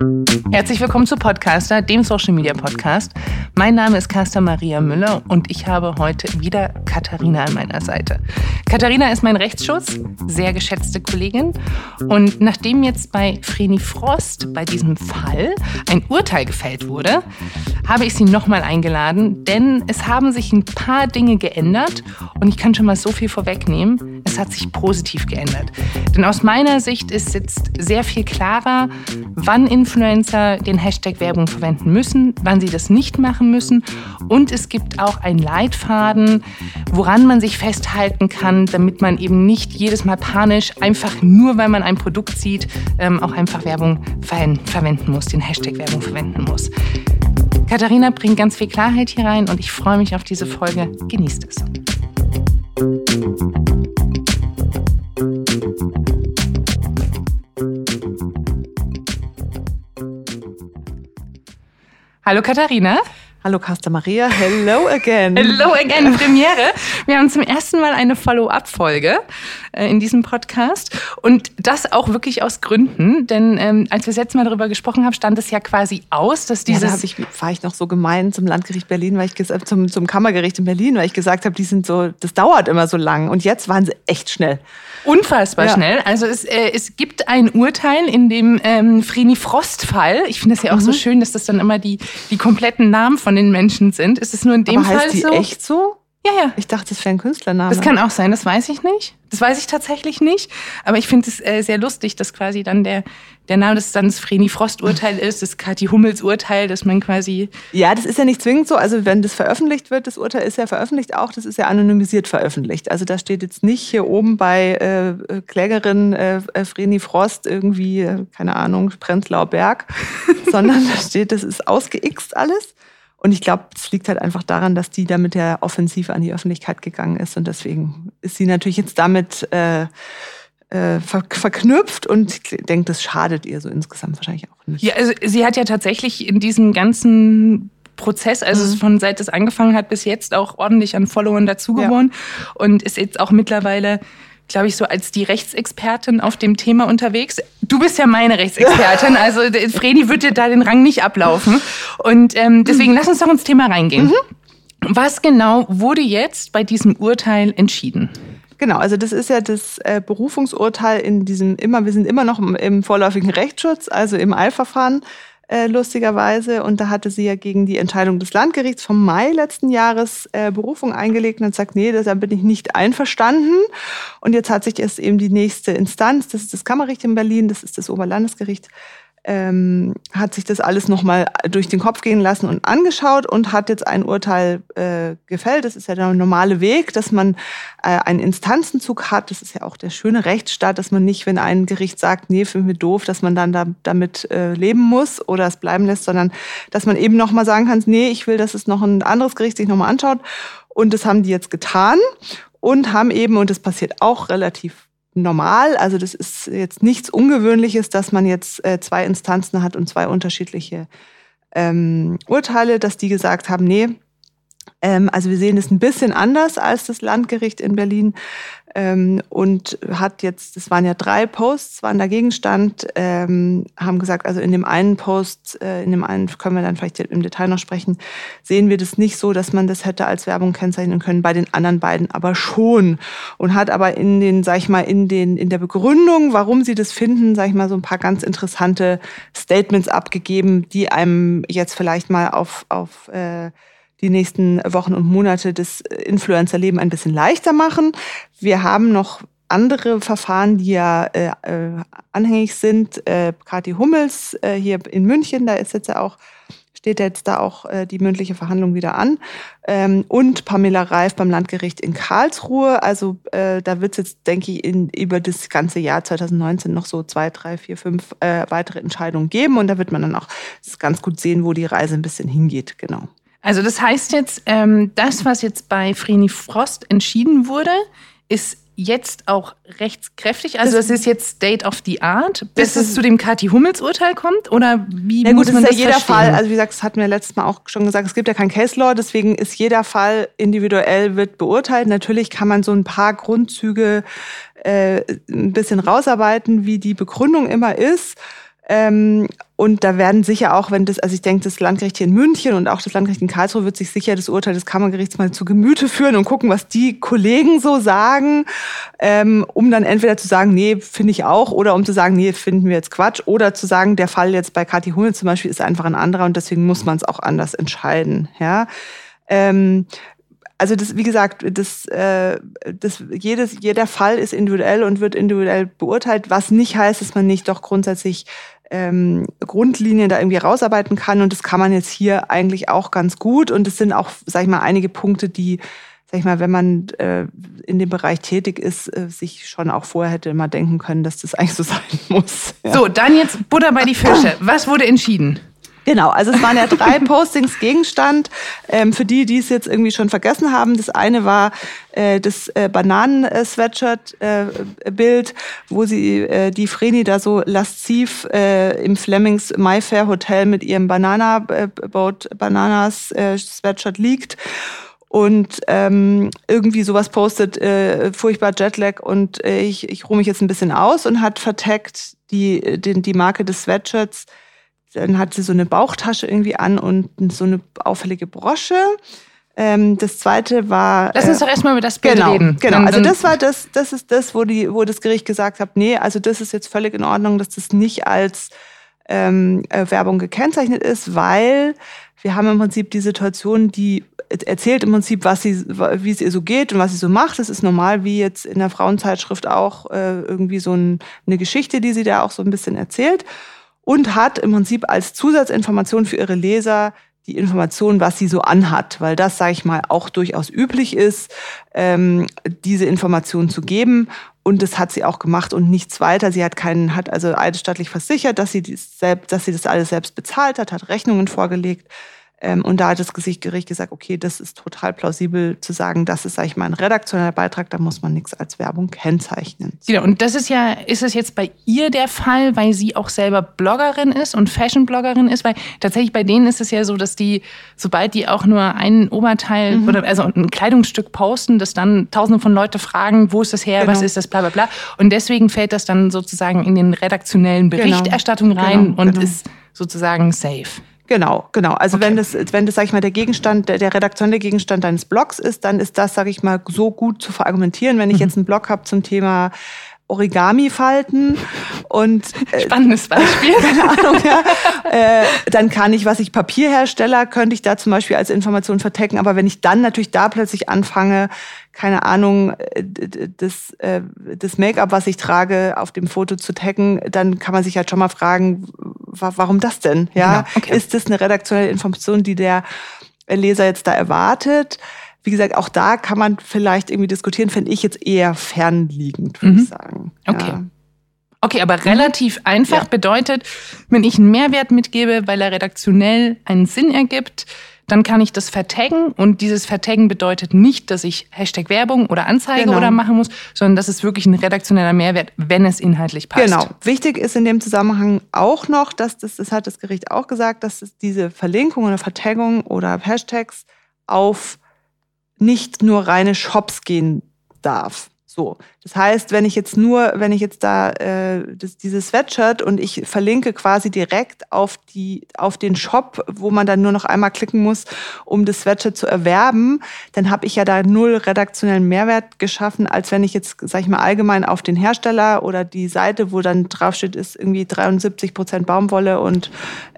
Thank you. Herzlich willkommen zu Podcaster, dem Social Media Podcast. Mein Name ist Carsten Maria Müller und ich habe heute wieder Katharina an meiner Seite. Katharina ist mein Rechtsschutz, sehr geschätzte Kollegin. Und nachdem jetzt bei Vreni Frost bei diesem Fall ein Urteil gefällt wurde, habe ich sie nochmal eingeladen, denn es haben sich ein paar Dinge geändert und ich kann schon mal so viel vorwegnehmen. Es hat sich positiv geändert. Denn aus meiner Sicht ist jetzt sehr viel klarer, wann Influencer den Hashtag Werbung verwenden müssen, wann sie das nicht machen müssen. Und es gibt auch einen Leitfaden, woran man sich festhalten kann, damit man eben nicht jedes Mal panisch, einfach nur weil man ein Produkt sieht, ähm, auch einfach Werbung verwenden muss, den Hashtag Werbung verwenden muss. Katharina bringt ganz viel Klarheit hier rein und ich freue mich auf diese Folge. Genießt es. Hallo Katharina. Hallo Casta Maria, hello again. Hello again, Premiere. Wir haben zum ersten Mal eine Follow-up-Folge äh, in diesem Podcast und das auch wirklich aus Gründen, denn ähm, als wir das letzte Mal darüber gesprochen haben, stand es ja quasi aus, dass dieses... Ja, da ich, war ich noch so gemein zum Landgericht Berlin, weil ich äh, zum, zum Kammergericht in Berlin, weil ich gesagt habe, die sind so, das dauert immer so lang und jetzt waren sie echt schnell. Unfassbar ja. schnell. Also es, äh, es gibt ein Urteil in dem ähm, Vreni Frost-Fall. Ich finde es ja auch mhm. so schön, dass das dann immer die, die kompletten Namen von den Menschen sind. Ist es nur in dem Aber Fall heißt die so? echt so? Ja, ja. Ich dachte, das wäre ein Künstlername. Das kann auch sein, das weiß ich nicht. Das weiß ich tatsächlich nicht. Aber ich finde es äh, sehr lustig, dass quasi dann der, der Name des dann das Vreni Frost-Urteil ist, das Kathi Hummels-Urteil, dass man quasi. Ja, das ist ja nicht zwingend so. Also, wenn das veröffentlicht wird, das Urteil ist ja veröffentlicht auch, das ist ja anonymisiert veröffentlicht. Also, da steht jetzt nicht hier oben bei äh, Klägerin äh, Vreni Frost irgendwie, äh, keine Ahnung, Prenzlauer Berg, sondern da steht, das ist ausgeixt alles. Und ich glaube, es liegt halt einfach daran, dass die da mit der Offensive an die Öffentlichkeit gegangen ist. Und deswegen ist sie natürlich jetzt damit äh, äh, ver verknüpft und ich denke, das schadet ihr so insgesamt wahrscheinlich auch nicht. Ja, also sie hat ja tatsächlich in diesem ganzen Prozess, also mhm. von seit es angefangen hat bis jetzt auch ordentlich an Followern dazugewonnen ja. und ist jetzt auch mittlerweile glaube ich, so als die Rechtsexpertin auf dem Thema unterwegs. Du bist ja meine Rechtsexpertin, also Fredi wird dir da den Rang nicht ablaufen. Und ähm, deswegen lass uns doch ins Thema reingehen. Mhm. Was genau wurde jetzt bei diesem Urteil entschieden? Genau, also das ist ja das äh, Berufungsurteil in diesem immer, wir sind immer noch im, im vorläufigen Rechtsschutz, also im Eilverfahren äh, lustigerweise. Und da hatte sie ja gegen die Entscheidung des Landgerichts vom Mai letzten Jahres äh, Berufung eingelegt und gesagt, nee, da bin ich nicht einverstanden. Und jetzt hat sich erst eben die nächste Instanz, das ist das Kammergericht in Berlin, das ist das Oberlandesgericht, ähm, hat sich das alles nochmal durch den Kopf gehen lassen und angeschaut und hat jetzt ein Urteil äh, gefällt. Das ist ja der normale Weg, dass man äh, einen Instanzenzug hat. Das ist ja auch der schöne Rechtsstaat, dass man nicht, wenn ein Gericht sagt, nee, für mich doof, dass man dann da, damit äh, leben muss oder es bleiben lässt, sondern dass man eben nochmal sagen kann, nee, ich will, dass es noch ein anderes Gericht sich nochmal anschaut. Und das haben die jetzt getan und haben eben, und das passiert auch relativ normal. Also das ist jetzt nichts Ungewöhnliches, dass man jetzt äh, zwei Instanzen hat und zwei unterschiedliche ähm, Urteile, dass die gesagt haben, nee, also wir sehen es ein bisschen anders als das Landgericht in Berlin ähm, und hat jetzt, das waren ja drei Posts, waren da Gegenstand, ähm, haben gesagt, also in dem einen Post, äh, in dem einen können wir dann vielleicht im Detail noch sprechen, sehen wir das nicht so, dass man das hätte als Werbung kennzeichnen können, bei den anderen beiden aber schon. Und hat aber in den, sag ich mal, in den, in der Begründung, warum sie das finden, sag ich mal, so ein paar ganz interessante Statements abgegeben, die einem jetzt vielleicht mal auf, auf äh, die nächsten Wochen und Monate das Influencer-Leben ein bisschen leichter machen. Wir haben noch andere Verfahren, die ja äh, äh, anhängig sind. Äh, Kathi Hummels äh, hier in München, da ist jetzt ja auch steht jetzt da auch äh, die mündliche Verhandlung wieder an. Ähm, und Pamela Reif beim Landgericht in Karlsruhe. Also äh, da wird es jetzt, denke ich, in, über das ganze Jahr 2019 noch so zwei, drei, vier, fünf äh, weitere Entscheidungen geben. Und da wird man dann auch ganz gut sehen, wo die Reise ein bisschen hingeht. Genau. Also das heißt jetzt, ähm, das, was jetzt bei Vreni Frost entschieden wurde, ist jetzt auch rechtskräftig? Also das, ist jetzt State of the Art, bis es zu dem Kathi Hummels Urteil kommt? Oder wie ja, muss gut, man das ist ja jeder verstehen? Fall, also wie gesagt, das hatten wir letztes Mal auch schon gesagt, es gibt ja kein Case Law, deswegen ist jeder Fall individuell wird beurteilt. Natürlich kann man so ein paar Grundzüge äh, ein bisschen rausarbeiten, wie die Begründung immer ist. Ähm, und da werden sicher auch, wenn das, also ich denke, das Landgericht hier in München und auch das Landgericht in Karlsruhe wird sich sicher das Urteil des Kammergerichts mal zu Gemüte führen und gucken, was die Kollegen so sagen, ähm, um dann entweder zu sagen, nee, finde ich auch, oder um zu sagen, nee, finden wir jetzt Quatsch, oder zu sagen, der Fall jetzt bei Kathi Hummel zum Beispiel ist einfach ein anderer und deswegen muss man es auch anders entscheiden. Ja. Ähm, also das, wie gesagt, das, äh, das, jedes, jeder Fall ist individuell und wird individuell beurteilt, was nicht heißt, dass man nicht doch grundsätzlich ähm, Grundlinien da irgendwie rausarbeiten kann. Und das kann man jetzt hier eigentlich auch ganz gut. Und es sind auch, sag ich mal, einige Punkte, die, sag ich mal, wenn man äh, in dem Bereich tätig ist, äh, sich schon auch vorher hätte mal denken können, dass das eigentlich so sein muss. Ja. So, dann jetzt Butter bei die Fische. Was wurde entschieden? Genau, also es waren ja drei Postings Gegenstand. Ähm, für die, die es jetzt irgendwie schon vergessen haben, das eine war äh, das äh, Bananen-Sweatshirt-Bild, äh, wo sie äh, die Vreni da so lasziv äh, im Flemings Mayfair Hotel mit ihrem Banana äh, Boat Bananas äh, Sweatshirt liegt und ähm, irgendwie sowas postet, äh, furchtbar Jetlag und äh, ich, ich ruhe mich jetzt ein bisschen aus und hat vertagt die, die, die Marke des Sweatshirts dann hat sie so eine Bauchtasche irgendwie an und so eine auffällige Brosche. Ähm, das zweite war. Lass uns äh, doch erstmal über das Bild genau, reden. Genau, also das war das, das ist das, wo, die, wo das Gericht gesagt hat, nee, also das ist jetzt völlig in Ordnung, dass das nicht als ähm, äh, Werbung gekennzeichnet ist, weil wir haben im Prinzip die Situation, die erzählt im Prinzip, was sie, wie es ihr so geht und was sie so macht. Das ist normal, wie jetzt in der Frauenzeitschrift auch äh, irgendwie so ein, eine Geschichte, die sie da auch so ein bisschen erzählt und hat im Prinzip als Zusatzinformation für ihre Leser die Information, was sie so anhat, weil das, sage ich mal, auch durchaus üblich ist, ähm, diese Information zu geben. Und das hat sie auch gemacht und nichts weiter. Sie hat keinen, hat also eidesstattlich versichert, dass sie, dies selbst, dass sie das alles selbst bezahlt hat, hat Rechnungen vorgelegt. Ähm, und da hat das Gericht gesagt, okay, das ist total plausibel zu sagen, das ist, sage ich mal, ein redaktioneller Beitrag, da muss man nichts als Werbung kennzeichnen. Genau, und das ist ja, ist es jetzt bei ihr der Fall, weil sie auch selber Bloggerin ist und Fashion-Bloggerin ist? Weil tatsächlich bei denen ist es ja so, dass die, sobald die auch nur ein Oberteil mhm. oder also ein Kleidungsstück posten, dass dann tausende von Leute fragen, wo ist das her, genau. was ist das, bla bla bla. Und deswegen fällt das dann sozusagen in den redaktionellen. Berichterstattung genau. rein genau, und genau. ist sozusagen safe. Genau, genau. Also okay. wenn das, wenn das, sag ich mal, der Gegenstand, der, der redaktionelle Gegenstand deines Blogs ist, dann ist das, sag ich mal, so gut zu verargumentieren. Wenn ich mhm. jetzt einen Blog habe zum Thema Origami falten und äh, spannendes Beispiel. keine Ahnung, ja. Äh, dann kann ich, was ich Papierhersteller, könnte ich da zum Beispiel als Information vertecken. Aber wenn ich dann natürlich da plötzlich anfange, keine Ahnung, äh, das, äh, das Make-up, was ich trage, auf dem Foto zu taggen, dann kann man sich halt schon mal fragen, warum das denn? Ja, genau. okay. ist das eine redaktionelle Information, die der Leser jetzt da erwartet? Wie gesagt, auch da kann man vielleicht irgendwie diskutieren, finde ich jetzt eher fernliegend, würde mhm. ich sagen. Okay. Ja. Okay, aber relativ mhm. einfach ja. bedeutet, wenn ich einen Mehrwert mitgebe, weil er redaktionell einen Sinn ergibt, dann kann ich das vertaggen und dieses Vertaggen bedeutet nicht, dass ich Hashtag Werbung oder Anzeige genau. oder machen muss, sondern das ist wirklich ein redaktioneller Mehrwert, wenn es inhaltlich passt. Genau. Wichtig ist in dem Zusammenhang auch noch, dass das, das hat das Gericht auch gesagt, dass es diese Verlinkung oder Vertaggung oder Hashtags auf nicht nur reine Shops gehen darf. So, das heißt, wenn ich jetzt nur, wenn ich jetzt da äh, das, dieses Sweatshirt und ich verlinke quasi direkt auf die auf den Shop, wo man dann nur noch einmal klicken muss, um das Sweatshirt zu erwerben, dann habe ich ja da null redaktionellen Mehrwert geschaffen, als wenn ich jetzt, sag ich mal, allgemein auf den Hersteller oder die Seite, wo dann draufsteht, ist irgendwie 73 Prozent Baumwolle und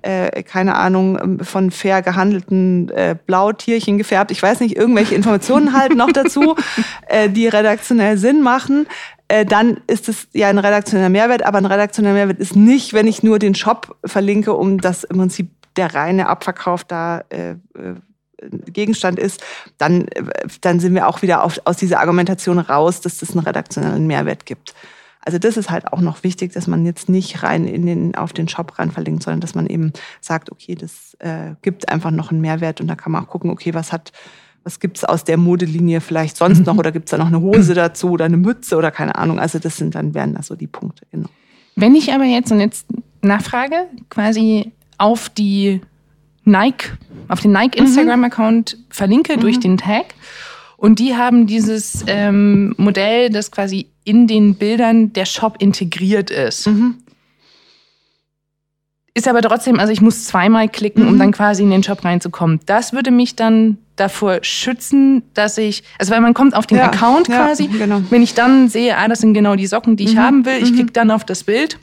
äh, keine Ahnung von fair gehandelten äh, Blautierchen gefärbt. Ich weiß nicht, irgendwelche Informationen halt noch dazu, äh, die redaktionell Sinn machen machen, äh, dann ist es ja ein redaktioneller Mehrwert. Aber ein redaktioneller Mehrwert ist nicht, wenn ich nur den Shop verlinke, um das im Prinzip der reine Abverkauf da äh, äh Gegenstand ist, dann, äh, dann sind wir auch wieder auf, aus dieser Argumentation raus, dass das einen redaktionellen Mehrwert gibt. Also das ist halt auch noch wichtig, dass man jetzt nicht rein in den, auf den Shop rein verlinkt, sondern dass man eben sagt, okay, das äh, gibt einfach noch einen Mehrwert und da kann man auch gucken, okay, was hat was gibt's aus der Modelinie vielleicht sonst noch? Oder gibt's da noch eine Hose dazu oder eine Mütze oder keine Ahnung? Also das sind dann wären das so die Punkte, genau. Wenn ich aber jetzt und jetzt nachfrage, quasi auf die Nike, auf den Nike mhm. Instagram-Account verlinke mhm. durch den Tag und die haben dieses ähm, Modell, das quasi in den Bildern der Shop integriert ist. Mhm. ist aber trotzdem, also ich muss zweimal klicken, um dann quasi in den Shop reinzukommen. Das würde mich dann davor schützen, dass ich, also weil man kommt auf den Ja, Account ja, quasi. genau. Wenn ich dann sehe, ah, das sind genau die Socken, die ich haben will, ich klicke dann auf das Bild.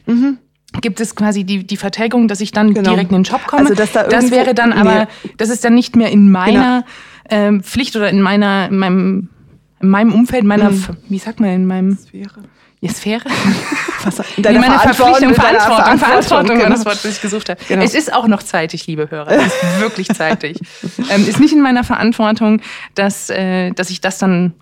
Gibt es quasi die, die Vertaggung, dass ich dann Genau. direkt in den Shop komme? Also, dass da das wäre dann aber, das ist dann nicht mehr in meiner ähm, Pflicht oder in meiner, in meinem, in meinem Umfeld, meiner, Mhm. wie sagt man, in meinem Wäre. Ja, Sphäre? Was, In meine Verpflichtung, in deiner Verantwortung, Verantwortung war genau. das Wort, das ich gesucht habe. Genau. Es ist auch noch zeitig, liebe Hörer. Es ist wirklich zeitig. ähm, ist nicht in meiner Verantwortung, dass, äh, dass ich das dann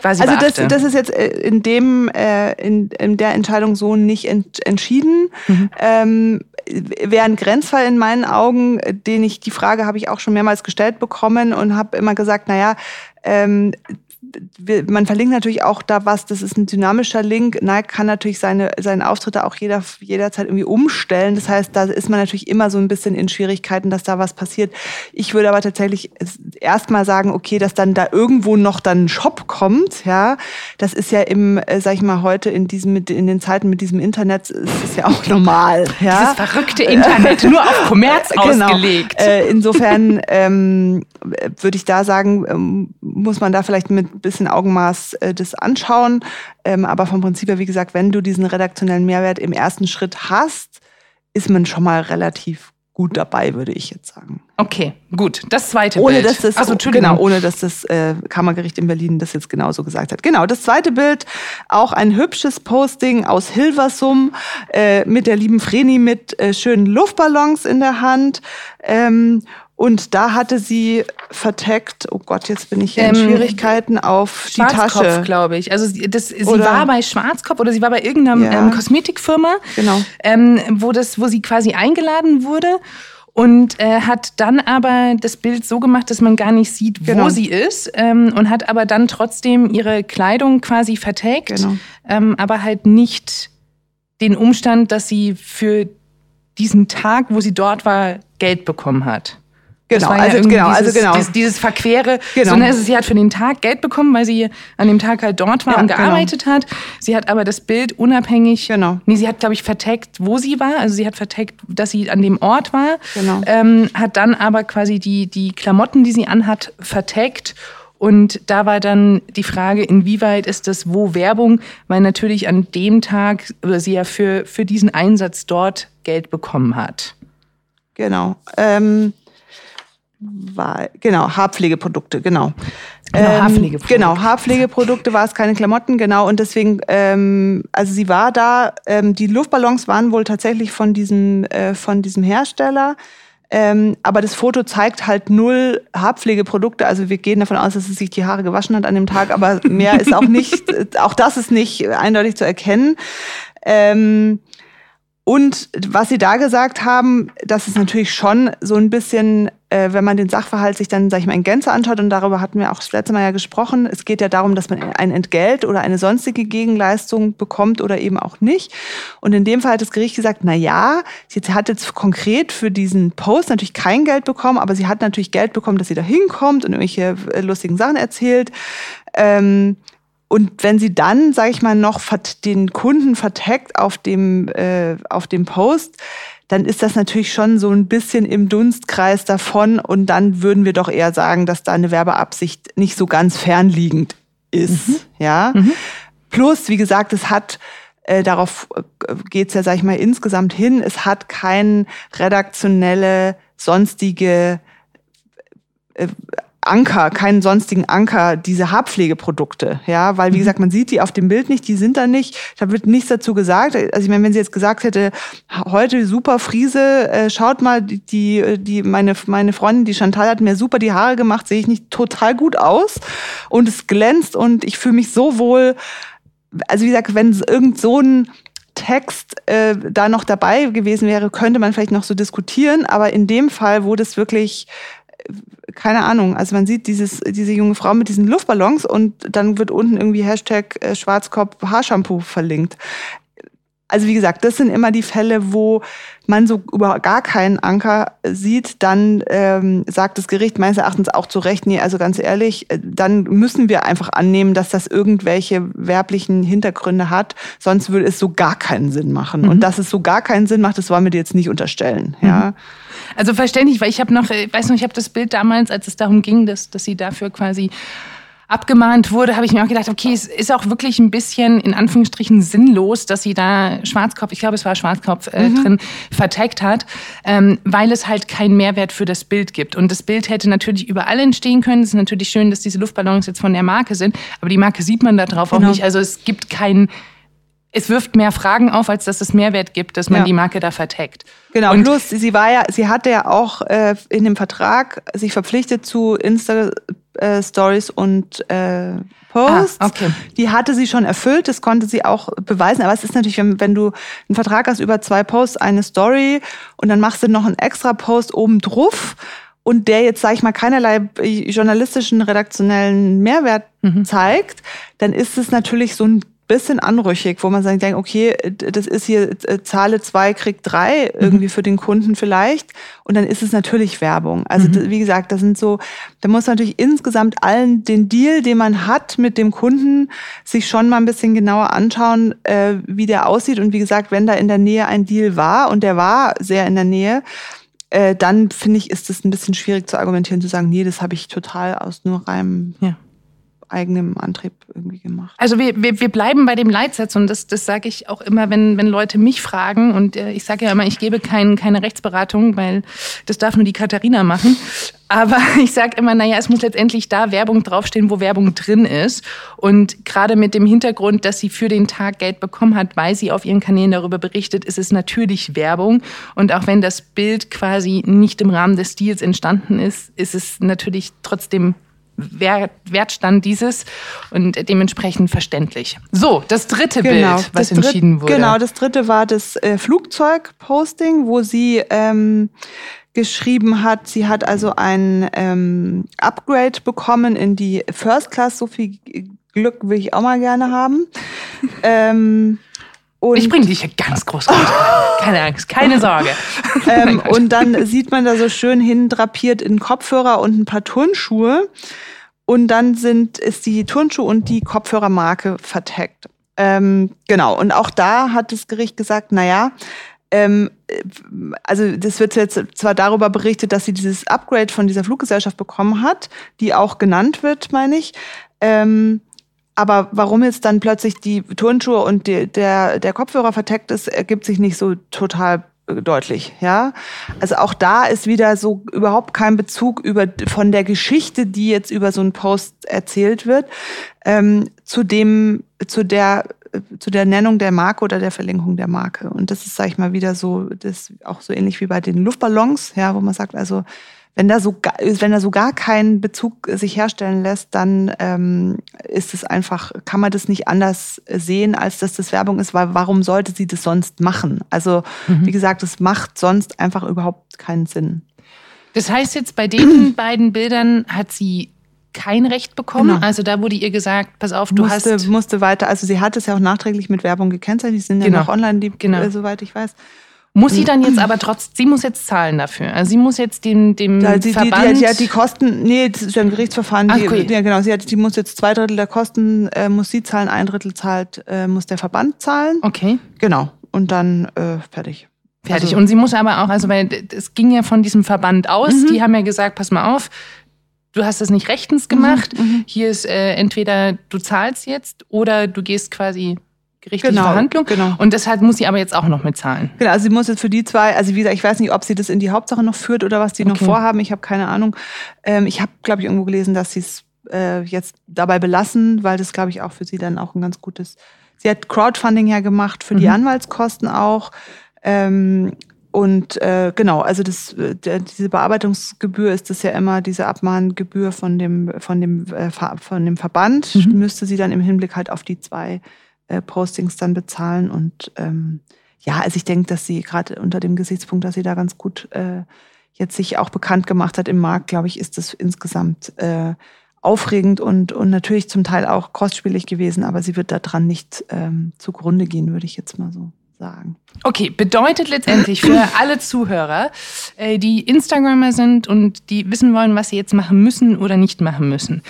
quasi Also das, beachte. das ist jetzt äh, in dem äh, in, in der Entscheidung so nicht ent, entschieden. Mhm. Ähm, Wäre ein Grenzfall in meinen Augen, den ich die Frage habe ich auch schon mehrmals gestellt bekommen und habe immer gesagt, naja, ähm, man verlinkt natürlich auch da was, das ist ein dynamischer Link. Nike kann natürlich seine, seine Auftritte auch jeder, jederzeit irgendwie umstellen. Das heißt, da ist man natürlich immer so ein bisschen in Schwierigkeiten, dass da was passiert. Ich würde aber tatsächlich erstmal sagen, okay, dass dann da irgendwo noch dann ein Shop kommt, ja. Das ist ja im, äh, sag ich mal, heute in diesem, in den Zeiten mit diesem Internet ist es ja auch normal, ja. Dieses verrückte Internet, nur auf Kommerz ausgelegt. Genau. Äh, insofern ähm, würde ich da sagen, ähm, muss man da vielleicht mit ein bisschen Augenmaß äh, das anschauen. Ähm, aber vom Prinzip her, wie gesagt, wenn du diesen redaktionellen Mehrwert im ersten Schritt hast, ist man schon mal relativ gut dabei, würde ich jetzt sagen. Okay, gut. Das zweite Ohne Bild. dass das, also, genau, ohne dass das äh, Kammergericht in Berlin das jetzt genauso gesagt hat. Genau, das zweite Bild, auch ein hübsches Posting aus Hilversum äh, mit der lieben Vreni mit äh, schönen Luftballons in der Hand. Ähm, und da hatte sie verteckt, oh Gott, jetzt bin ich hier in Ähm, Schwierigkeiten, auf die Schwarzkopf, Tasche. glaube ich. Also sie- das, sie Oder- war bei Schwarzkopf oder sie war bei irgendeiner Ja. ähm, Kosmetikfirma, Genau. ähm, wo, das, wo sie quasi eingeladen wurde und äh, hat dann aber das Bild so gemacht, dass man gar nicht sieht, Genau. wo sie ist ähm, und hat aber dann trotzdem ihre Kleidung quasi vertagt, Genau. ähm, aber halt nicht den Umstand, dass sie für diesen Tag, wo sie dort war, Geld bekommen hat. Genau, ja also genau, also dieses, genau. Dieses, dieses Verquere. Genau. So, ne, also sie hat für den Tag Geld bekommen, weil sie an dem Tag halt dort war Ja, und genau. gearbeitet hat. Sie hat aber das Bild unabhängig. Genau. Nee, sie hat, glaube ich, vertagt, wo sie war. Also sie hat vertagt, dass sie an dem Ort war. Genau. Ähm, hat dann aber quasi die, die Klamotten, die sie anhat, vertagt. Und da war dann die Frage, inwieweit ist das wo Werbung? Weil natürlich an dem Tag oder sie ja für, für diesen Einsatz dort Geld bekommen hat. Genau. Ähm, war, genau, Haarpflegeprodukte, genau. Genau, Haarpflegeprodukte. Genau, Haarpflegeprodukte war es keine Klamotten, genau. Und deswegen, ähm, also sie war da, ähm, die Luftballons waren wohl tatsächlich von diesem, äh, von diesem Hersteller. Ähm, aber das Foto zeigt halt null Haarpflegeprodukte. Also wir gehen davon aus, dass sie sich die Haare gewaschen hat an dem Tag, aber mehr ist auch nicht, auch das ist nicht eindeutig zu erkennen. Ähm, und was Sie da gesagt haben, das ist natürlich schon so ein bisschen, äh, wenn man den Sachverhalt sich dann, sag ich mal, in Gänze anschaut, und darüber hatten wir auch das letzte Mal ja gesprochen, es geht ja darum, dass man ein Entgelt oder eine sonstige Gegenleistung bekommt oder eben auch nicht. Und in dem Fall hat das Gericht gesagt, na ja, sie hat jetzt konkret für diesen Post natürlich kein Geld bekommen, aber sie hat natürlich Geld bekommen, dass sie da hinkommt und irgendwelche äh, lustigen Sachen erzählt. Ähm, und wenn sie dann, sage ich mal, noch den Kunden vertagt auf dem, äh, auf dem Post, dann ist das natürlich schon so ein bisschen im Dunstkreis davon. Und dann würden wir doch eher sagen, dass da eine Werbeabsicht nicht so ganz fernliegend ist. Ja. Plus, wie gesagt, es hat äh, darauf äh, geht's ja, sag ich mal, insgesamt hin. Es hat kein redaktionelle, sonstige äh, Anker, keinen sonstigen Anker, diese Haarpflegeprodukte, ja, weil wie gesagt, man sieht die auf dem Bild nicht, die sind da nicht, da wird nichts dazu gesagt. Also ich meine, wenn sie jetzt gesagt hätte, heute super Friese, äh, schaut mal, die, die, die meine meine Freundin, die Chantal hat mir super die Haare gemacht, sehe ich nicht total gut aus und es glänzt und ich fühle mich so wohl. Also wie gesagt, wenn irgend so ein Text äh, da noch dabei gewesen wäre, könnte man vielleicht noch so diskutieren, aber in dem Fall, wo das wirklich keine Ahnung, also man sieht dieses, diese junge Frau mit diesen Luftballons und dann wird unten irgendwie Hashtag äh, Schwarzkopf Haarshampoo verlinkt. Also wie gesagt, das sind immer die Fälle, wo man so über gar keinen Anker sieht, dann ähm, sagt das Gericht meines Erachtens auch zu Recht, nee, also ganz ehrlich, äh, dann müssen wir einfach annehmen, dass das irgendwelche werblichen Hintergründe hat, sonst würde es so gar keinen Sinn machen. Mhm. Und dass es so gar keinen Sinn macht, das wollen wir dir jetzt nicht unterstellen. Mhm. Ja. Also verständlich, weil ich habe noch, ich weiß noch, ich habe das Bild damals, als es darum ging, dass, dass sie dafür quasi abgemahnt wurde, habe ich mir auch gedacht, okay, es ist auch wirklich ein bisschen in Anführungsstrichen sinnlos, dass sie da Schwarzkopf, ich glaube, es war Schwarzkopf äh, mhm. drin, verteckt hat, ähm, weil es halt keinen Mehrwert für das Bild gibt. Und das Bild hätte natürlich überall entstehen können. Es ist natürlich schön, dass diese Luftballons jetzt von der Marke sind, aber die Marke sieht man da drauf genau. auch nicht. Also es gibt keinen es wirft mehr Fragen auf, als dass es Mehrwert gibt, dass man ja. die Marke da verteckt. Genau, und plus sie war ja, sie hatte ja auch äh, in dem Vertrag sich verpflichtet zu Insta äh, Stories und äh, Posts. Ah, okay. Die hatte sie schon erfüllt, das konnte sie auch beweisen. Aber es ist natürlich, wenn, wenn du einen Vertrag hast über zwei Posts, eine Story und dann machst du noch einen extra Post oben drauf und der jetzt, sage ich mal, keinerlei journalistischen, redaktionellen Mehrwert mhm. zeigt, dann ist es natürlich so ein bisschen anrüchig, wo man sagt, okay, das ist hier äh, Zahle zwei kriegt drei irgendwie mhm. für den Kunden vielleicht. Und dann ist es natürlich Werbung. Also mhm. wie gesagt, das sind so, da muss natürlich insgesamt allen den Deal, den man hat mit dem Kunden, sich schon mal ein bisschen genauer anschauen, äh, wie der aussieht. Und wie gesagt, wenn da in der Nähe ein Deal war und der war sehr in der Nähe, äh, dann finde ich, ist es ein bisschen schwierig zu argumentieren, zu sagen, nee, das habe ich total aus nur reinem ja eigenem Antrieb irgendwie gemacht. Also wir, wir, wir bleiben bei dem Leitsatz und das, das sage ich auch immer, wenn, wenn Leute mich fragen und äh, ich sage ja immer, ich gebe kein, keine Rechtsberatung, weil das darf nur die Katharina machen. Aber ich sage immer, naja, es muss letztendlich da Werbung draufstehen, wo Werbung drin ist. Und gerade mit dem Hintergrund, dass sie für den Tag Geld bekommen hat, weil sie auf ihren Kanälen darüber berichtet, ist es natürlich Werbung. Und auch wenn das Bild quasi nicht im Rahmen des Deals entstanden ist, ist es natürlich trotzdem Wert, Wertstand dieses und dementsprechend verständlich. So, das dritte genau, Bild, was entschieden wurde. Genau, das dritte war das äh, Flugzeugposting, wo sie ähm, geschrieben hat, sie hat also ein ähm, Upgrade bekommen in die First Class. So viel Glück will ich auch mal gerne haben. ähm, und ich bringe dich hier ganz groß runter. Keine Angst, keine Sorge. ähm, und dann sieht man da so schön hindrapiert in Kopfhörer und ein paar Turnschuhe. Und dann sind, ist die Turnschuhe und die Kopfhörermarke vertaggt. Ähm, genau. Und auch da hat das Gericht gesagt, naja, ähm, also das wird jetzt zwar darüber berichtet, dass sie dieses Upgrade von dieser Fluggesellschaft bekommen hat, die auch genannt wird, meine ich. Ähm, aber warum jetzt dann plötzlich die Turnschuhe und die, der, der Kopfhörer verteckt ist, ergibt sich nicht so total deutlich, ja. Also auch da ist wieder so überhaupt kein Bezug über von der Geschichte, die jetzt über so einen Post erzählt wird, ähm, zu dem, zu der, zu der Nennung der Marke oder der Verlinkung der Marke. Und das ist, sag ich mal, wieder so, das auch so ähnlich wie bei den Luftballons, ja, wo man sagt, also wenn da so, wenn da so gar kein Bezug sich herstellen lässt, dann ähm, ist es einfach, kann man das nicht anders sehen, als dass das Werbung ist, weil warum sollte sie das sonst machen? Also, mhm. wie gesagt, es macht sonst einfach überhaupt keinen Sinn. Das heißt jetzt, bei den beiden Bildern hat sie kein Recht bekommen. Genau. Also da wurde ihr gesagt, pass auf, du musste, hast... Musste weiter, also sie hat es ja auch nachträglich mit Werbung gekennzeichnet, die sind genau. ja noch online, die, genau. äh, soweit ich weiß. Muss sie dann jetzt aber trotz, sie muss jetzt zahlen dafür. Also sie muss jetzt dem, dem ja, sie, Verband... Die, die, die, hat die Kosten, nee, das ist ja ein Gerichtsverfahren. Ach, okay. ja, genau, sie hat, die muss jetzt zwei Drittel der Kosten, äh, muss sie zahlen, ein Drittel zahlt, äh, muss der Verband zahlen. Okay. Genau. Und dann äh, fertig. Fertig. Also, und sie muss aber auch, also weil es ging ja von diesem Verband aus, mhm. die haben ja gesagt, pass mal auf, du hast das nicht rechtens gemacht. Mhm, mhm. Hier ist äh, entweder du zahlst jetzt oder du gehst quasi gerichtliche genau, Verhandlung. Genau. Und deshalb muss sie aber jetzt auch noch mitzahlen. Genau, also sie muss jetzt für die zwei, also wie gesagt, ich weiß nicht, ob sie das in die Hauptsache noch führt oder was die okay. noch vorhaben. Ich habe keine Ahnung. Ähm, ich habe, glaube ich, irgendwo gelesen, dass sie es äh, jetzt dabei belassen, weil das, glaube ich, auch für sie dann auch ein ganz gutes. Sie hat Crowdfunding ja gemacht für mhm. die Anwaltskosten auch. Ähm, und äh, genau, also das, äh, der, diese Bearbeitungsgebühr ist das ja immer diese Abmahngebühr von dem von dem äh, von dem Verband mhm. müsste sie dann im Hinblick halt auf die zwei äh, Postings dann bezahlen. Und ähm, ja, also ich denke, dass sie gerade unter dem Gesichtspunkt, dass sie da ganz gut äh, jetzt sich auch bekannt gemacht hat im Markt, glaube ich, ist das insgesamt äh, aufregend und, und natürlich zum Teil auch kostspielig gewesen, aber sie wird daran nicht ähm, zugrunde gehen, würde ich jetzt mal so sagen. Okay, bedeutet letztendlich für alle Zuhörer, äh, die Instagrammer sind und die wissen wollen, was sie jetzt machen müssen oder nicht machen müssen.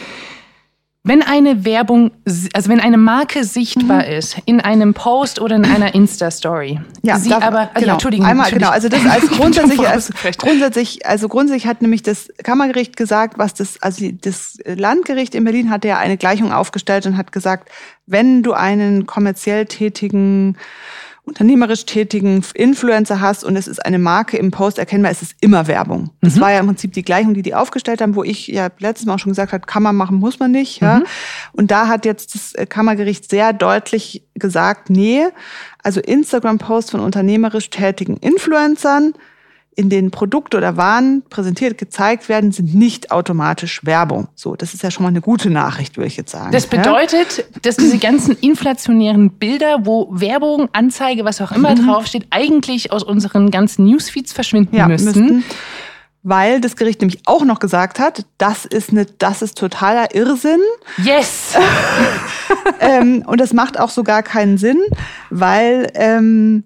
Wenn eine Werbung, also wenn eine Marke sichtbar mhm. ist in einem Post oder in einer Insta-Story, ja, sie darf, aber, also genau, ja, Entschuldigung, einmal, genau, also das als grundsätzlich, als grundsätzlich, also grundsätzlich hat nämlich das Kammergericht gesagt, was das, also das Landgericht in Berlin hat ja eine Gleichung aufgestellt und hat gesagt, wenn du einen kommerziell tätigen unternehmerisch tätigen Influencer hast und es ist eine Marke im Post erkennbar, es ist immer Werbung. Das mhm. war ja im Prinzip die Gleichung, die die aufgestellt haben, wo ich ja letztes Mal auch schon gesagt habe, kann man machen, muss man nicht. Ja? Mhm. Und da hat jetzt das äh, Kammergericht sehr deutlich gesagt, nee, also Instagram-Posts von unternehmerisch tätigen Influencern in denen Produkte oder Waren präsentiert, gezeigt werden, sind nicht automatisch Werbung. So, das ist ja schon mal eine gute Nachricht, würde ich jetzt sagen. Das bedeutet, ja? dass diese ganzen inflationären Bilder, wo Werbung, Anzeige, was auch immer mhm. draufsteht, eigentlich aus unseren ganzen Newsfeeds verschwinden ja, müssten. müssten. Weil das Gericht nämlich auch noch gesagt hat, das ist eine, das ist totaler Irrsinn. Yes. ähm, und das macht auch so gar keinen Sinn, weil ähm,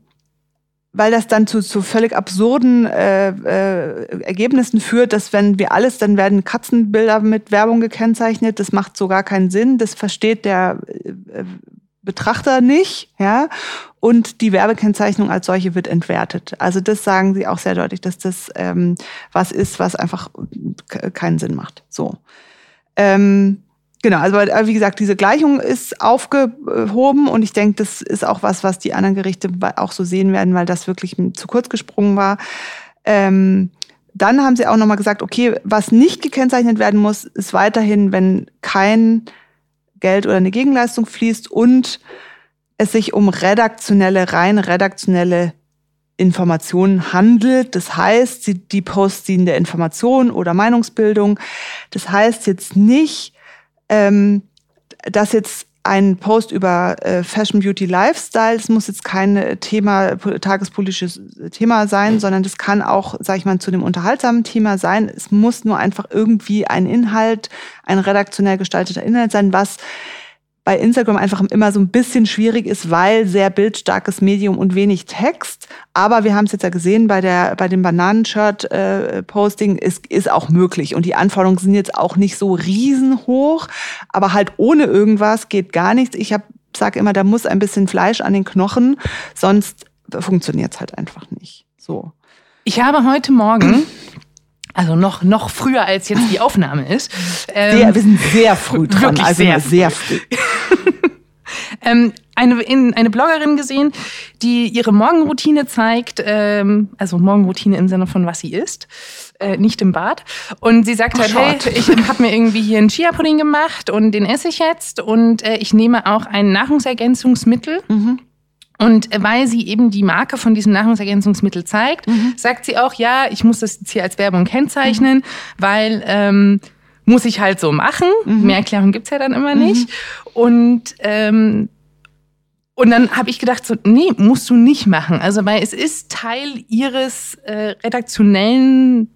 weil das dann zu, zu völlig absurden äh, äh, Ergebnissen führt, dass wenn wir alles, dann werden Katzenbilder mit Werbung gekennzeichnet. Das macht so gar keinen Sinn. Das versteht der äh, Betrachter nicht, ja. Und die Werbekennzeichnung als solche wird entwertet. Also das sagen sie auch sehr deutlich, dass das ähm, was ist, was einfach keinen Sinn macht. So. Ähm, Genau, also wie gesagt, diese Gleichung ist aufgehoben und ich denke, das ist auch was, was die anderen Gerichte auch so sehen werden, weil das wirklich zu kurz gesprungen war. Ähm, dann haben sie auch nochmal gesagt, okay, was nicht gekennzeichnet werden muss, ist weiterhin, wenn kein Geld oder eine Gegenleistung fließt und es sich um redaktionelle, rein redaktionelle Informationen handelt. Das heißt, die Posts dienen der Information oder Meinungsbildung. Das heißt jetzt nicht, ähm, dass jetzt ein Post über äh, Fashion, Beauty, Lifestyle, es muss jetzt kein Thema, tagespolitisches Thema sein, sondern das kann auch, sag ich mal, zu dem unterhaltsamen Thema sein. Es muss nur einfach irgendwie ein Inhalt, ein redaktionell gestalteter Inhalt sein, was bei Instagram einfach immer so ein bisschen schwierig ist, weil sehr bildstarkes Medium und wenig Text. Aber wir haben es jetzt ja gesehen bei der bei dem Bananenshirt-Posting, äh, ist, ist auch möglich. Und die Anforderungen sind jetzt auch nicht so riesenhoch, aber halt ohne irgendwas geht gar nichts. Ich habe sage immer, da muss ein bisschen Fleisch an den Knochen, sonst funktioniert es halt einfach nicht. So. Ich habe heute Morgen also noch, noch früher als jetzt die Aufnahme ist. Ähm, sehr, wir sind sehr früh dran, also sehr, sehr früh. ähm, eine, in, eine Bloggerin gesehen, die ihre Morgenroutine zeigt, ähm, also Morgenroutine im Sinne von was sie isst, äh, nicht im Bad. Und sie sagt oh, halt, hey, ich habe mir irgendwie hier einen Chia-Pudding gemacht und den esse ich jetzt und äh, ich nehme auch ein Nahrungsergänzungsmittel. Mhm. Und weil sie eben die Marke von diesem Nahrungsergänzungsmittel zeigt, mhm. sagt sie auch, ja, ich muss das jetzt hier als Werbung kennzeichnen, mhm. weil ähm, muss ich halt so machen. Mhm. Mehr Erklärung gibt's ja dann immer nicht. Mhm. Und ähm, und dann habe ich gedacht, so, nee, musst du nicht machen. Also, weil es ist Teil ihres äh, redaktionellen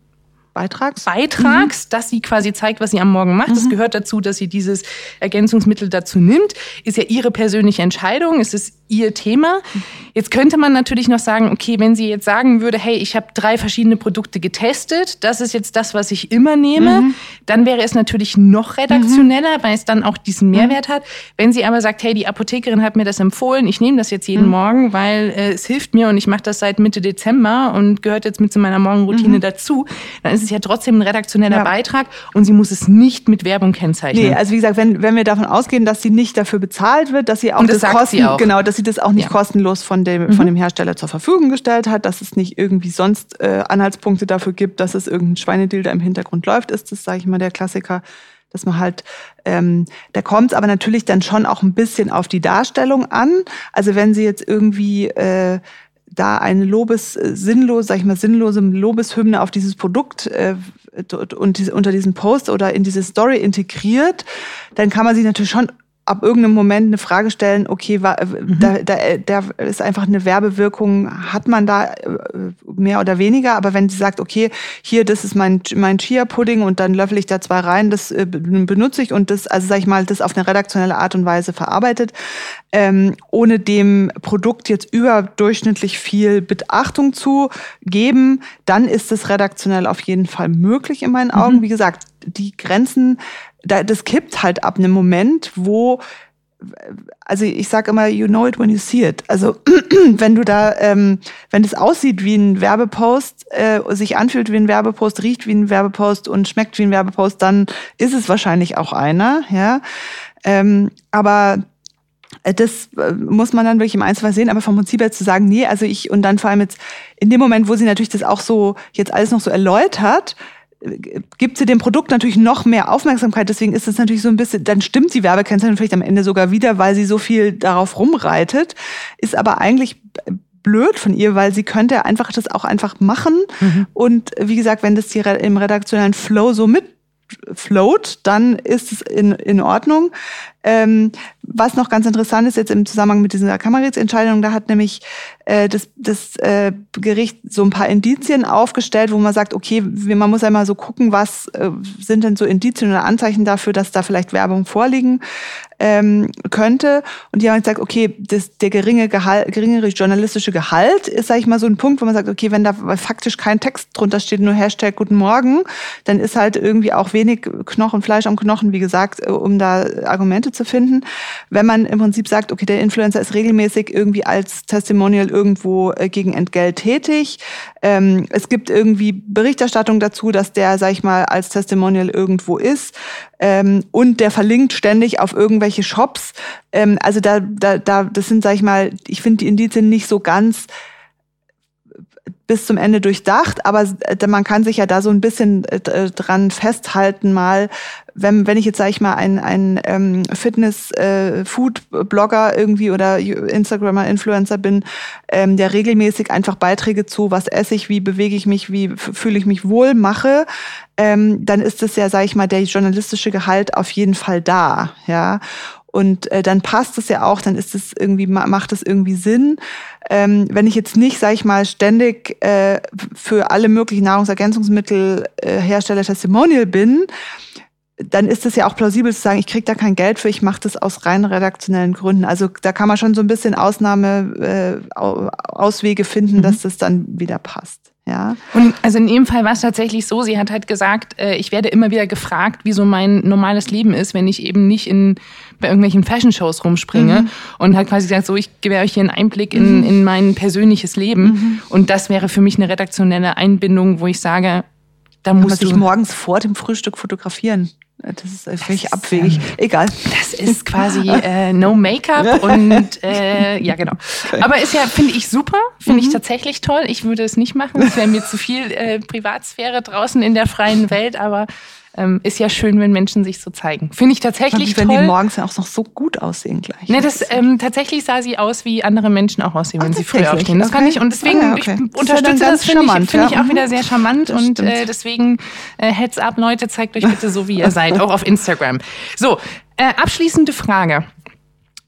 Beitrags, Beitrags mhm. dass sie quasi zeigt, was sie am Morgen macht. Es mhm. gehört dazu, dass sie dieses Ergänzungsmittel dazu nimmt. Ist ja ihre persönliche Entscheidung. Es ist ihr Thema. Jetzt könnte man natürlich noch sagen, okay, wenn sie jetzt sagen würde, hey, ich habe drei verschiedene Produkte getestet, das ist jetzt das, was ich immer nehme, mhm. dann wäre es natürlich noch redaktioneller, mhm. weil es dann auch diesen mhm. Mehrwert hat. Wenn sie aber sagt, hey, die Apothekerin hat mir das empfohlen, ich nehme das jetzt jeden mhm. Morgen, weil äh, es hilft mir und ich mache das seit Mitte Dezember und gehört jetzt mit zu meiner Morgenroutine dazu, dann ist es ja trotzdem ein redaktioneller ja. Beitrag und sie muss es nicht mit Werbung kennzeichnen. Nee, also wie gesagt, wenn, wenn wir davon ausgehen, dass sie nicht dafür bezahlt wird, dass sie auch das, das Kosten, auch. genau, dass sie das auch nicht ja. kostenlos von dem, mhm. von dem Hersteller zur Verfügung gestellt hat, dass es nicht irgendwie sonst äh, Anhaltspunkte dafür gibt, dass es irgendein Schweinedeal da im Hintergrund läuft, ist das, sage ich mal, der Klassiker dass man halt, ähm, da kommt es aber natürlich dann schon auch ein bisschen auf die Darstellung an. Also wenn sie jetzt irgendwie äh, da eine Lobes, äh, sinnlose, sag ich mal, sinnlose Lobeshymne auf dieses Produkt äh, und unter diesen Post oder in diese Story integriert, dann kann man sich natürlich schon ab irgendeinem Moment eine Frage stellen, okay, war, äh, mhm. da, da, da ist einfach eine Werbewirkung, hat man da äh, mehr oder weniger, aber wenn sie sagt, okay, hier, das ist mein, mein Chia-Pudding und dann löffel ich da zwei rein, das äh, benutze ich und das, also sag ich mal, das auf eine redaktionelle Art und Weise verarbeitet, ähm, ohne dem Produkt jetzt überdurchschnittlich viel Beachtung zu geben, dann ist es redaktionell auf jeden Fall möglich in meinen Augen. Mhm. Wie gesagt, die Grenzen das kippt halt ab einem Moment, wo also ich sage immer, you know it when you see it. Also wenn du da, ähm, wenn es aussieht wie ein Werbepost, äh, sich anfühlt wie ein Werbepost, riecht wie ein Werbepost und schmeckt wie ein Werbepost, dann ist es wahrscheinlich auch einer, ja. Ähm, aber äh, das äh, muss man dann wirklich im Einzelfall sehen, aber vom Prinzip her zu sagen, nee, also ich, und dann vor allem jetzt in dem Moment, wo sie natürlich das auch so jetzt alles noch so erläutert, gibt sie dem Produkt natürlich noch mehr Aufmerksamkeit. Deswegen ist es natürlich so ein bisschen, dann stimmt die Werbekennzeichnung vielleicht am Ende sogar wieder, weil sie so viel darauf rumreitet. Ist aber eigentlich blöd von ihr, weil sie könnte einfach das auch einfach machen. Mhm. Und wie gesagt, wenn das die im redaktionellen Flow so mit float, dann ist es in, in Ordnung. Ähm, was noch ganz interessant ist jetzt im Zusammenhang mit dieser Kammerrätsentscheidung, da hat nämlich äh, das, das äh, Gericht so ein paar Indizien aufgestellt, wo man sagt, okay, man muss einmal so gucken, was äh, sind denn so Indizien oder Anzeichen dafür, dass da vielleicht Werbung vorliegen ähm, könnte. Und die haben gesagt, okay, das, der geringe Gehalt, geringere journalistische Gehalt ist, sage ich mal, so ein Punkt, wo man sagt, okay, wenn da faktisch kein Text drunter steht, nur Hashtag Guten Morgen, dann ist halt irgendwie auch wenig Knochen, Fleisch am Knochen, wie gesagt, äh, um da Argumente zu finden. Wenn man im Prinzip sagt, okay, der Influencer ist regelmäßig irgendwie als Testimonial irgendwo äh, gegen Entgelt tätig. Ähm, es gibt irgendwie Berichterstattung dazu, dass der, sag ich mal, als Testimonial irgendwo ist. Ähm, und der verlinkt ständig auf irgendwelche Shops. Ähm, also da, da, da, das sind, sag ich mal, ich finde die Indizien nicht so ganz bis zum Ende durchdacht, aber äh, man kann sich ja da so ein bisschen äh, dran festhalten, mal, wenn, wenn ich jetzt, sage ich mal, ein, ein ähm, Fitness-Food-Blogger äh, irgendwie oder Instagrammer, Influencer bin, ähm, der regelmäßig einfach Beiträge zu, was esse ich, wie bewege ich mich, wie fühle ich mich wohl mache, ähm, dann ist es ja, sage ich mal, der journalistische Gehalt auf jeden Fall da, ja. Und äh, dann passt es ja auch, dann ist es irgendwie, macht es irgendwie Sinn. Ähm, wenn ich jetzt nicht, sage ich mal, ständig äh, für alle möglichen Nahrungsergänzungsmittelhersteller äh, Testimonial bin, dann ist es ja auch plausibel zu sagen, ich kriege da kein Geld für, ich mache das aus rein redaktionellen Gründen. Also da kann man schon so ein bisschen Ausnahme, äh, Auswege finden, mhm. dass das dann wieder passt. Ja. Und also in ihrem Fall war es tatsächlich so, sie hat halt gesagt, äh, ich werde immer wieder gefragt, wie so mein normales Leben ist, wenn ich eben nicht in bei irgendwelchen Fashion-Shows rumspringe. Mhm. Und hat quasi gesagt, so, ich gebe euch hier einen Einblick in, mhm. in mein persönliches Leben. Mhm. Und das wäre für mich eine redaktionelle Einbindung, wo ich sage, da muss ich morgens vor dem Frühstück fotografieren. Das ist völlig abwegig. Ähm, Egal. Das ist quasi äh, No Make-up und äh, ja, genau. Aber ist ja, finde ich super, finde mhm. ich tatsächlich toll. Ich würde es nicht machen. Es wäre mir zu viel äh, Privatsphäre draußen in der freien Welt, aber ähm, ist ja schön, wenn Menschen sich so zeigen. Finde ich tatsächlich wenn toll. Wenn die morgens ja auch noch so gut aussehen gleich. Ne, das, ähm, tatsächlich sah sie aus, wie andere Menschen auch aussehen, wenn Ach, sie früh aufstehen. Das okay. kann ich und deswegen ah, ja, okay. ich unterstütze das, das finde ich, find ich auch wieder sehr charmant das und äh, deswegen äh, Heads up, Leute, zeigt euch bitte so, wie ihr seid, auch auf Instagram. So, äh, abschließende Frage.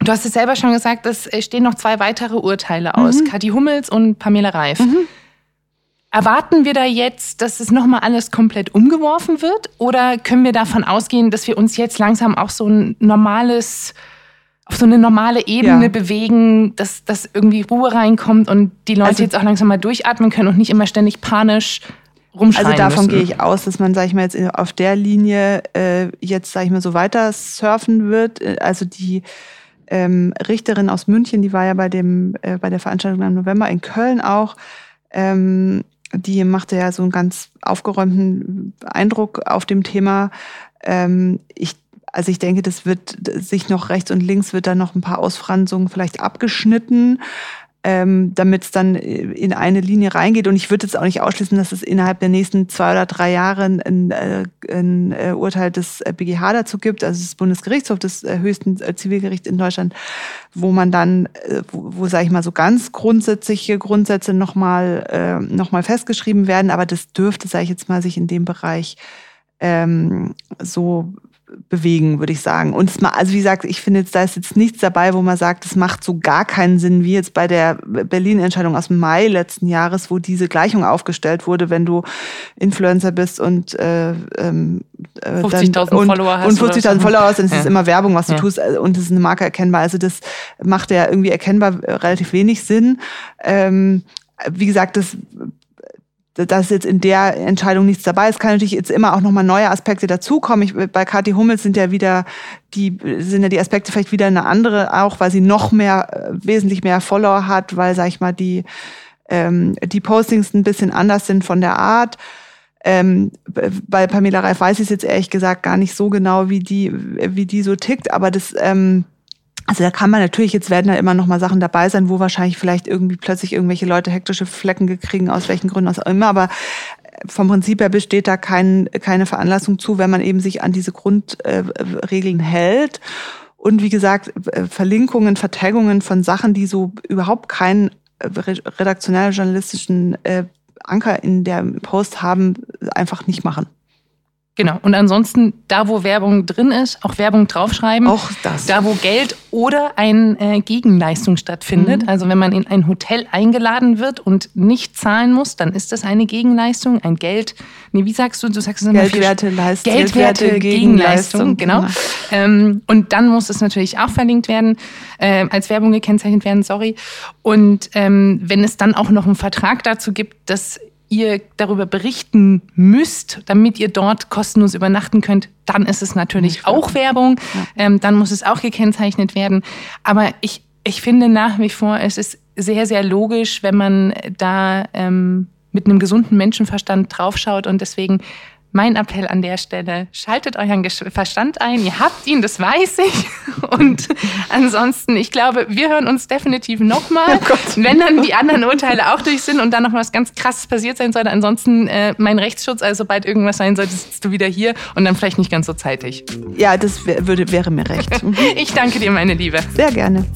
Du hast es selber schon gesagt, es stehen noch zwei weitere Urteile aus. Mhm. Kathi Hummels und Pamela Reif. Mhm. Erwarten wir da jetzt, dass es nochmal alles komplett umgeworfen wird? Oder können wir davon ausgehen, dass wir uns jetzt langsam auch so ein normales, auf so eine normale Ebene ja. bewegen, dass, dass irgendwie Ruhe reinkommt und die Leute also, jetzt auch langsam mal durchatmen können und nicht immer ständig panisch rumschreien Also davon müssen. gehe ich aus, dass man, sag ich mal, jetzt auf der Linie äh, jetzt, sag ich mal, so weiter surfen wird. Äh, also die ähm, Richterin aus München, die war ja bei dem äh, bei der Veranstaltung im November in Köln auch. Ähm, die machte ja so einen ganz aufgeräumten Eindruck auf dem Thema. Ähm, ich, also ich denke, das wird sich noch rechts und links wird da noch ein paar Ausfranzungen vielleicht abgeschnitten ähm, damit es dann in eine Linie reingeht. Und ich würde jetzt auch nicht ausschließen, dass es innerhalb der nächsten zwei oder drei Jahre ein, ein, äh, ein äh, Urteil des BGH dazu gibt, also des Bundesgerichtshofs, des äh, höchsten Zivilgerichts in Deutschland, wo man dann, wo, wo sage ich mal, so ganz grundsätzliche Grundsätze nochmal äh, noch festgeschrieben werden. Aber das dürfte, sage ich jetzt mal, sich in dem Bereich ähm, so bewegen, würde ich sagen. Und es mal, also wie gesagt, ich finde jetzt, da ist jetzt nichts dabei, wo man sagt, es macht so gar keinen Sinn, wie jetzt bei der Berlin-Entscheidung aus Mai letzten Jahres, wo diese Gleichung aufgestellt wurde, wenn du Influencer bist und äh, ähm, 50.000 äh, Follower hast. Und 50.000 Follower hast, dann ist es immer Werbung, was du ja. tust äh, und es ist eine Marke erkennbar. Also das macht ja irgendwie erkennbar äh, relativ wenig Sinn. Ähm, wie gesagt, das dass jetzt in der Entscheidung nichts dabei ist, kann natürlich jetzt immer auch nochmal neue Aspekte dazukommen. Ich, bei Kathi Hummels sind ja wieder die, sind ja die Aspekte vielleicht wieder eine andere, auch weil sie noch mehr, äh, wesentlich mehr Follower hat, weil, sag ich mal, die, ähm, die Postings ein bisschen anders sind von der Art. Ähm, bei Pamela Reif weiß ich es jetzt ehrlich gesagt gar nicht so genau, wie die, wie die so tickt, aber das, ähm, also da kann man natürlich, jetzt werden da immer noch mal Sachen dabei sein, wo wahrscheinlich vielleicht irgendwie plötzlich irgendwelche Leute hektische Flecken gekriegen, aus welchen Gründen auch immer, aber vom Prinzip her besteht da kein, keine Veranlassung zu, wenn man eben sich an diese Grundregeln äh, hält. Und wie gesagt, äh, Verlinkungen, Vertaggungen von Sachen, die so überhaupt keinen äh, redaktionell-journalistischen äh, Anker in der Post haben, einfach nicht machen. Genau. Und ansonsten, da wo Werbung drin ist, auch Werbung draufschreiben. Auch das. Da wo Geld oder eine äh, Gegenleistung stattfindet. Mhm. Also wenn man in ein Hotel eingeladen wird und nicht zahlen muss, dann ist das eine Gegenleistung, ein Geld. Nee, wie sagst du? Du sagst es immer Geldwerte, Leistung. Geldwerte, Geldwerte Gegenleistung, genau. genau. Ähm, und dann muss es natürlich auch verlinkt werden, äh, als Werbung gekennzeichnet werden, sorry. Und ähm, wenn es dann auch noch einen Vertrag dazu gibt, dass ihr darüber berichten müsst, damit ihr dort kostenlos übernachten könnt, dann ist es natürlich auch Werbung. Ja. Ähm, dann muss es auch gekennzeichnet werden. Aber ich, ich finde nach wie vor, es ist sehr, sehr logisch, wenn man da ähm, mit einem gesunden Menschenverstand draufschaut und deswegen mein Appell an der Stelle, schaltet euren Verstand ein. Ihr habt ihn, das weiß ich. Und ansonsten, ich glaube, wir hören uns definitiv nochmal, oh wenn dann die anderen Urteile auch durch sind und dann noch was ganz Krasses passiert sein sollte. Ansonsten äh, mein Rechtsschutz, also sobald irgendwas sein sollte, sitzt du wieder hier und dann vielleicht nicht ganz so zeitig. Ja, das würde, wäre mir recht. ich danke dir, meine Liebe. Sehr gerne.